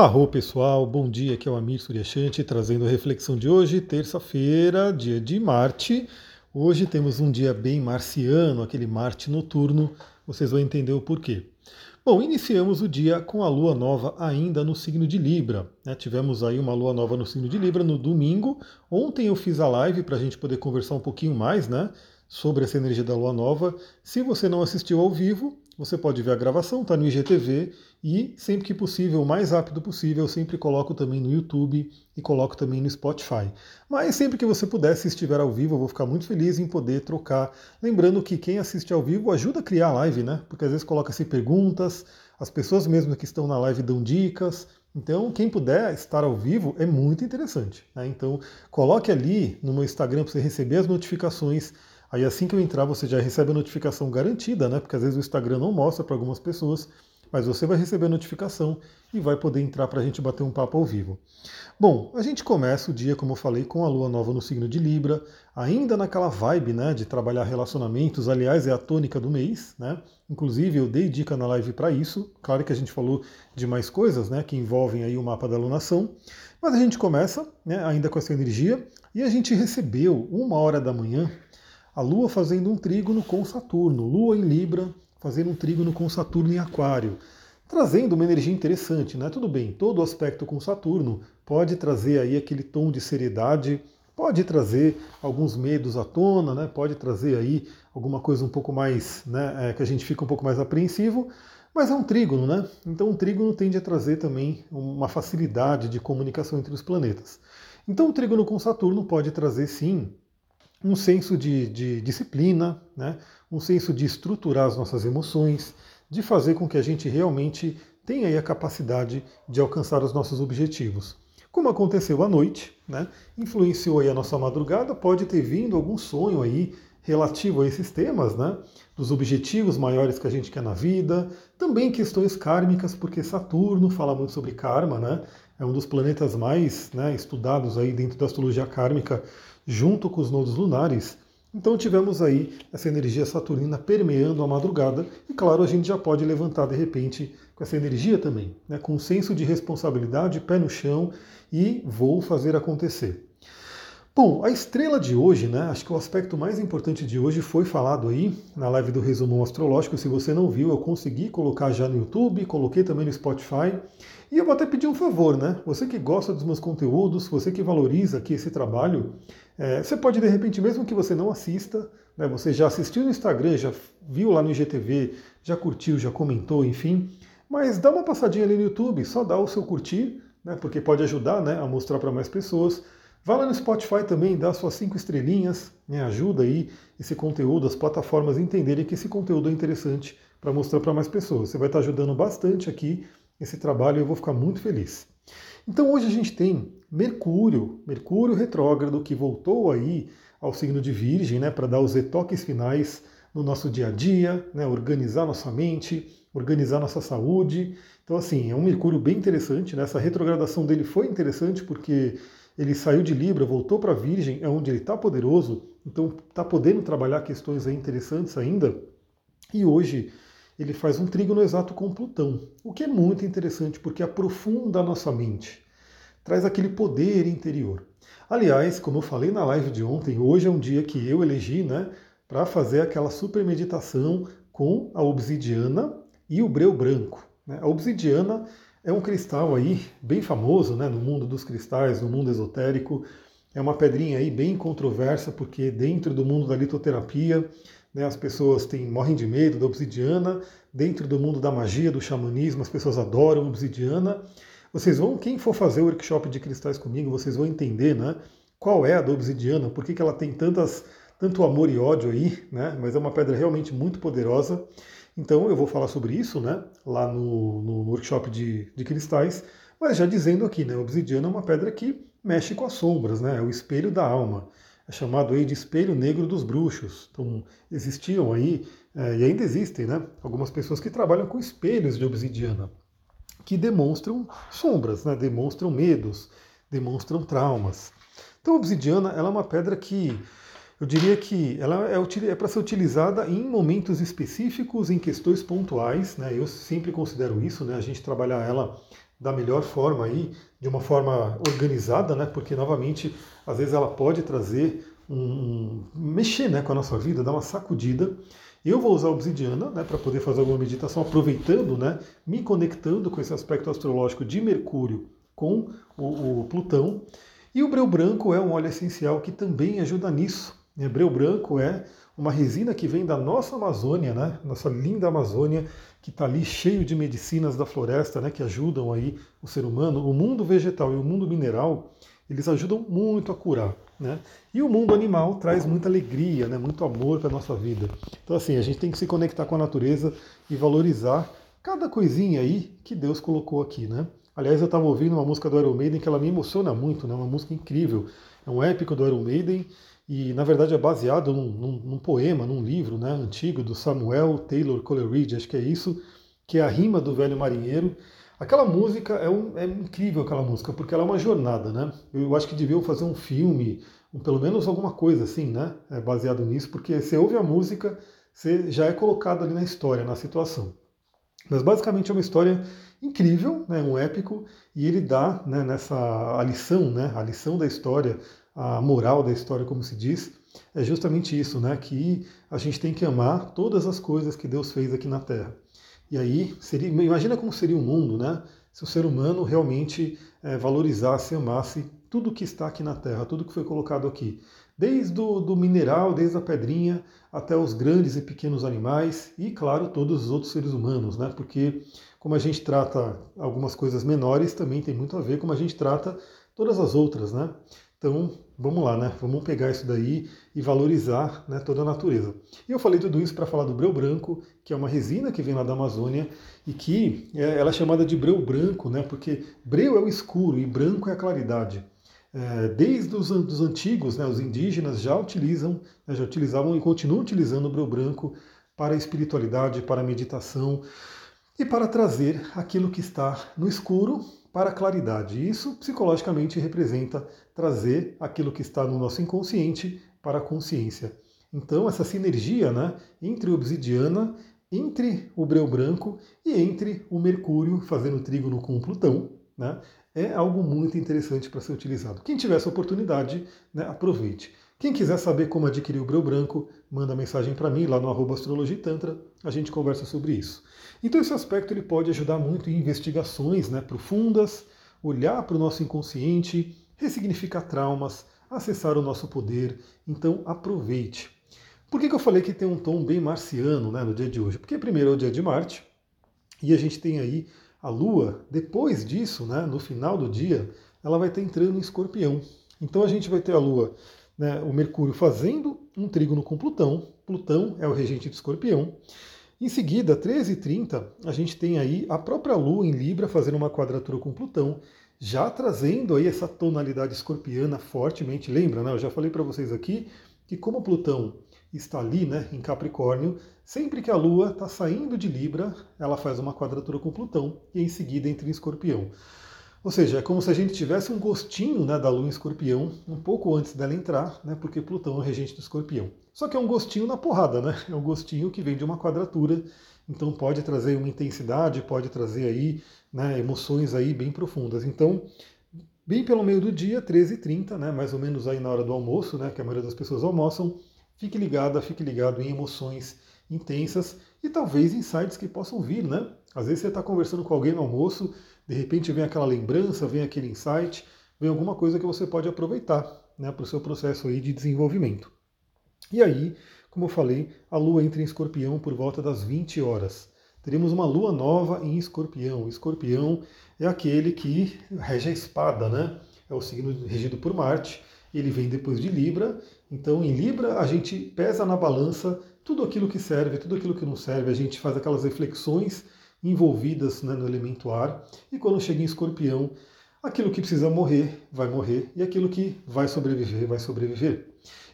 Arro pessoal, bom dia, aqui é o Amir Suryashanti trazendo a reflexão de hoje, terça-feira, dia de Marte. Hoje temos um dia bem marciano, aquele Marte noturno, vocês vão entender o porquê. Bom, iniciamos o dia com a lua nova ainda no signo de Libra. Né? Tivemos aí uma lua nova no signo de Libra no domingo. Ontem eu fiz a live para a gente poder conversar um pouquinho mais né, sobre essa energia da lua nova. Se você não assistiu ao vivo, você pode ver a gravação, está no IGTV e sempre que possível, o mais rápido possível, eu sempre coloco também no YouTube e coloco também no Spotify. Mas sempre que você puder, se estiver ao vivo, eu vou ficar muito feliz em poder trocar. Lembrando que quem assiste ao vivo ajuda a criar a live, né? Porque às vezes coloca-se perguntas, as pessoas mesmo que estão na live dão dicas. Então, quem puder estar ao vivo é muito interessante. Né? Então, coloque ali no meu Instagram para você receber as notificações Aí assim que eu entrar, você já recebe a notificação garantida, né? Porque às vezes o Instagram não mostra para algumas pessoas, mas você vai receber a notificação e vai poder entrar para a gente bater um papo ao vivo. Bom, a gente começa o dia, como eu falei, com a lua nova no signo de Libra, ainda naquela vibe né, de trabalhar relacionamentos, aliás, é a tônica do mês, né? Inclusive, eu dei dica na live para isso. Claro que a gente falou de mais coisas né, que envolvem aí o mapa da lunação, mas a gente começa né, ainda com essa energia e a gente recebeu uma hora da manhã a Lua fazendo um trígono com Saturno, Lua em Libra fazendo um trígono com Saturno em Aquário, trazendo uma energia interessante, né? Tudo bem, todo aspecto com Saturno pode trazer aí aquele tom de seriedade, pode trazer alguns medos à tona, né? Pode trazer aí alguma coisa um pouco mais, né? É, que a gente fica um pouco mais apreensivo, mas é um trígono, né? Então um trígono tende a trazer também uma facilidade de comunicação entre os planetas. Então o trígono com Saturno pode trazer sim um senso de, de disciplina, né? um senso de estruturar as nossas emoções, de fazer com que a gente realmente tenha aí a capacidade de alcançar os nossos objetivos. Como aconteceu à noite, né? influenciou aí a nossa madrugada, pode ter vindo algum sonho aí relativo a esses temas, né? dos objetivos maiores que a gente quer na vida, também questões kármicas, porque Saturno fala muito sobre karma, né? é um dos planetas mais né, estudados aí dentro da astrologia kármica, junto com os nodos lunares. Então tivemos aí essa energia saturnina permeando a madrugada e claro, a gente já pode levantar de repente com essa energia também, né, com um senso de responsabilidade, pé no chão e vou fazer acontecer. Bom, a estrela de hoje, né? Acho que o aspecto mais importante de hoje foi falado aí na live do Resumão Astrológico. Se você não viu, eu consegui colocar já no YouTube, coloquei também no Spotify. E eu vou até pedir um favor, né? Você que gosta dos meus conteúdos, você que valoriza aqui esse trabalho, é, você pode, de repente, mesmo que você não assista, né, você já assistiu no Instagram, já viu lá no IGTV, já curtiu, já comentou, enfim, mas dá uma passadinha ali no YouTube, só dá o seu curtir, né, porque pode ajudar né, a mostrar para mais pessoas. Vá lá no Spotify também, dá suas cinco estrelinhas, né, ajuda aí esse conteúdo, as plataformas entenderem que esse conteúdo é interessante para mostrar para mais pessoas. Você vai estar ajudando bastante aqui esse trabalho e eu vou ficar muito feliz. Então hoje a gente tem Mercúrio, Mercúrio retrógrado que voltou aí ao signo de Virgem, né, para dar os retoques finais no nosso dia a dia, né, organizar nossa mente, organizar nossa saúde. Então assim, é um Mercúrio bem interessante, né? Essa retrogradação dele foi interessante porque ele saiu de Libra, voltou para Virgem, é onde ele está poderoso, então está podendo trabalhar questões interessantes ainda. E hoje ele faz um trígono exato com Plutão, o que é muito interessante porque aprofunda a nossa mente, traz aquele poder interior. Aliás, como eu falei na live de ontem, hoje é um dia que eu elegi né, para fazer aquela super meditação com a obsidiana e o breu branco. Né? A obsidiana é um cristal aí bem famoso né, no mundo dos cristais, no mundo esotérico. É uma pedrinha aí bem controversa, porque dentro do mundo da litoterapia né, as pessoas têm, morrem de medo da obsidiana. Dentro do mundo da magia, do xamanismo, as pessoas adoram obsidiana. Vocês vão, quem for fazer o workshop de cristais comigo, vocês vão entender né, qual é a da obsidiana, por que, que ela tem tantas, tanto amor e ódio aí, né, mas é uma pedra realmente muito poderosa. Então eu vou falar sobre isso né, lá no, no workshop de, de cristais, mas já dizendo aqui, né, obsidiana é uma pedra que mexe com as sombras, né, é o espelho da alma é chamado aí de espelho negro dos bruxos. Então, existiam aí, é, e ainda existem, né, algumas pessoas que trabalham com espelhos de obsidiana, que demonstram sombras, né, demonstram medos, demonstram traumas. Então, a obsidiana ela é uma pedra que eu diria que ela é, é para ser utilizada em momentos específicos, em questões pontuais. Né? Eu sempre considero isso, né? a gente trabalhar ela da melhor forma aí, de uma forma organizada, né? Porque novamente, às vezes ela pode trazer um, mexer, né, com a nossa vida, dar uma sacudida. Eu vou usar obsidiana, né, para poder fazer alguma meditação, aproveitando, né, me conectando com esse aspecto astrológico de Mercúrio com o, o Plutão. E o breu branco é um óleo essencial que também ajuda nisso. O breu branco é uma resina que vem da nossa Amazônia, né? Nossa linda Amazônia, que está ali cheio de medicinas da floresta, né? Que ajudam aí o ser humano. O mundo vegetal e o mundo mineral, eles ajudam muito a curar, né? E o mundo animal traz muita alegria, né? Muito amor para a nossa vida. Então, assim, a gente tem que se conectar com a natureza e valorizar cada coisinha aí que Deus colocou aqui, né? Aliás, eu estava ouvindo uma música do Iron Maiden que ela me emociona muito, né? Uma música incrível. É um épico do Iron Maiden e na verdade é baseado num, num, num, poema, num livro né, antigo do Samuel Taylor Coleridge, acho que é isso, que é a rima do velho marinheiro. Aquela música é, um, é incrível aquela música, porque ela é uma jornada, né? Eu acho que deviam fazer um filme, um, pelo menos alguma coisa assim, né? É baseado nisso, porque você ouve a música, você já é colocado ali na história, na situação. Mas basicamente é uma história incrível, né, um épico, e ele dá né, nessa a lição, né, a lição da história, a moral da história, como se diz, é justamente isso, né? Que a gente tem que amar todas as coisas que Deus fez aqui na Terra. E aí, seria, imagina como seria o mundo, né? Se o ser humano realmente é, valorizasse, amasse tudo que está aqui na Terra, tudo que foi colocado aqui. Desde o do mineral, desde a pedrinha, até os grandes e pequenos animais e, claro, todos os outros seres humanos, né? Porque como a gente trata algumas coisas menores, também tem muito a ver como a gente trata todas as outras, né? Então, vamos lá, né? Vamos pegar isso daí e valorizar né, toda a natureza. E eu falei tudo isso para falar do breu branco, que é uma resina que vem lá da Amazônia e que é, ela é chamada de breu branco, né? Porque breu é o escuro e branco é a claridade. É, desde os dos antigos, né, os indígenas já utilizam, né, já utilizavam e continuam utilizando o breu branco para a espiritualidade, para a meditação e para trazer aquilo que está no escuro para a claridade. Isso psicologicamente representa trazer aquilo que está no nosso inconsciente para a consciência. Então, essa sinergia né, entre obsidiana, entre o breu branco e entre o Mercúrio fazendo trígono com o Plutão, né, é algo muito interessante para ser utilizado. Quem tiver essa oportunidade, né, aproveite. Quem quiser saber como adquirir o breu branco, manda mensagem para mim lá no arroba astrologitantra, a gente conversa sobre isso. Então esse aspecto ele pode ajudar muito em investigações né, profundas, olhar para o nosso inconsciente, ressignificar traumas, acessar o nosso poder. Então aproveite. Por que, que eu falei que tem um tom bem marciano né, no dia de hoje? Porque primeiro é o dia de Marte, e a gente tem aí a Lua, depois disso, né, no final do dia, ela vai estar entrando em escorpião. Então a gente vai ter a Lua né, o Mercúrio fazendo um trígono com Plutão. Plutão é o regente de escorpião. Em seguida, 13h30, a gente tem aí a própria Lua em Libra fazendo uma quadratura com Plutão, já trazendo aí essa tonalidade escorpiana fortemente. Lembra, né? Eu já falei para vocês aqui que como Plutão está ali, né, em Capricórnio, sempre que a Lua está saindo de Libra, ela faz uma quadratura com Plutão e em seguida entra em Escorpião. Ou seja, é como se a gente tivesse um gostinho né, da Lua em Escorpião um pouco antes dela entrar, né, porque Plutão é regente do Escorpião. Só que é um gostinho na porrada, né? É um gostinho que vem de uma quadratura, então pode trazer uma intensidade, pode trazer aí né, emoções aí bem profundas. Então, bem pelo meio do dia, 13h30, né, mais ou menos aí na hora do almoço, né, que a maioria das pessoas almoçam, fique ligada, fique ligado em emoções intensas e talvez insights que possam vir, né? Às vezes você está conversando com alguém no almoço, de repente vem aquela lembrança, vem aquele insight, vem alguma coisa que você pode aproveitar né, para o seu processo aí de desenvolvimento. E aí, como eu falei, a Lua entra em escorpião por volta das 20 horas. Teremos uma lua nova em escorpião. Escorpião é aquele que rege a espada, né? É o signo regido por Marte. Ele vem depois de Libra. Então, em Libra, a gente pesa na balança tudo aquilo que serve, tudo aquilo que não serve. A gente faz aquelas reflexões envolvidas né, no elemento ar. E quando chega em escorpião, aquilo que precisa morrer, vai morrer, e aquilo que vai sobreviver, vai sobreviver.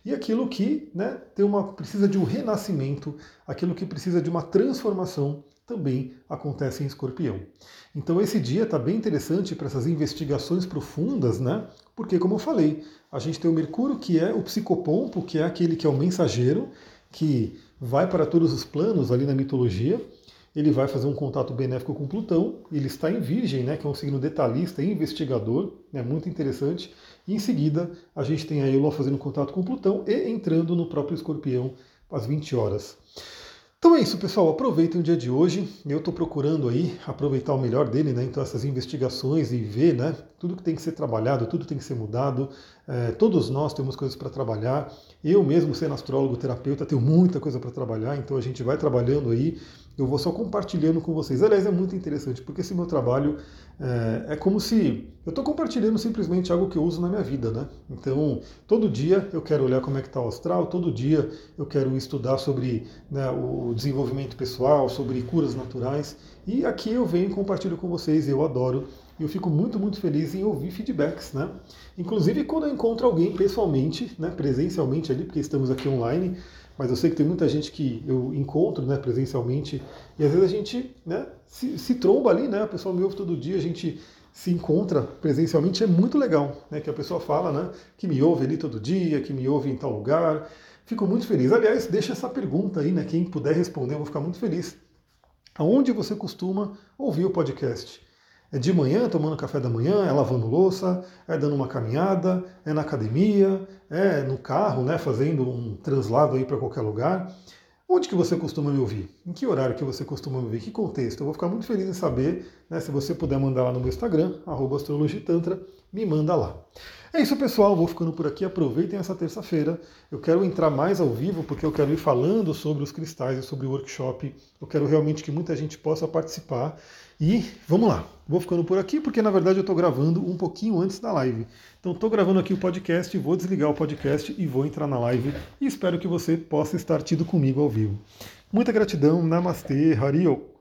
E aquilo que né, tem uma, precisa de um renascimento, aquilo que precisa de uma transformação, também acontece em escorpião. Então esse dia está bem interessante para essas investigações profundas, né? Porque, como eu falei, a gente tem o Mercúrio, que é o psicopompo, que é aquele que é o mensageiro, que vai para todos os planos ali na mitologia, ele vai fazer um contato benéfico com Plutão, ele está em Virgem, né, que é um signo detalhista e investigador, é né, muito interessante. E em seguida, a gente tem aí o Lua fazendo contato com Plutão e entrando no próprio Escorpião às 20 horas. Então é isso, pessoal. Aproveitem o dia de hoje. Eu estou procurando aí aproveitar o melhor dele, né? Então essas investigações e ver, né? Tudo que tem que ser trabalhado, tudo tem que ser mudado. É, todos nós temos coisas para trabalhar. Eu mesmo, sendo astrólogo, terapeuta, tenho muita coisa para trabalhar. Então a gente vai trabalhando aí. Eu vou só compartilhando com vocês. Aliás, é muito interessante porque esse meu trabalho é, é como se eu estou compartilhando simplesmente algo que eu uso na minha vida, né? Então, todo dia eu quero olhar como é que está o astral, todo dia eu quero estudar sobre né, o desenvolvimento pessoal, sobre curas naturais. E aqui eu venho e compartilho com vocês, eu adoro. E eu fico muito, muito feliz em ouvir feedbacks, né? Inclusive quando eu encontro alguém pessoalmente, né, presencialmente ali, porque estamos aqui online, mas eu sei que tem muita gente que eu encontro né, presencialmente e às vezes a gente né, se, se tromba ali, né? A pessoa me ouve todo dia, a gente se encontra presencialmente, é muito legal, né? Que a pessoa fala, né? Que me ouve ali todo dia, que me ouve em tal lugar. Fico muito feliz. Aliás, deixa essa pergunta aí, né? Quem puder responder, eu vou ficar muito feliz. Aonde você costuma ouvir o podcast? É de manhã, tomando café da manhã, é lavando louça, é dando uma caminhada, é na academia, é no carro, né, fazendo um translado aí para qualquer lugar. Onde que você costuma me ouvir? Em que horário que você costuma me ouvir? Que contexto? Eu vou ficar muito feliz em saber, né, se você puder mandar lá no meu Instagram, astrologitantra, me manda lá. É isso, pessoal. Vou ficando por aqui. Aproveitem essa terça-feira. Eu quero entrar mais ao vivo porque eu quero ir falando sobre os cristais e sobre o workshop. Eu quero realmente que muita gente possa participar. E vamos lá. Vou ficando por aqui porque na verdade eu estou gravando um pouquinho antes da live. Então estou gravando aqui o podcast, vou desligar o podcast e vou entrar na live. E espero que você possa estar tido comigo ao vivo. Muita gratidão. Namastê, Hario.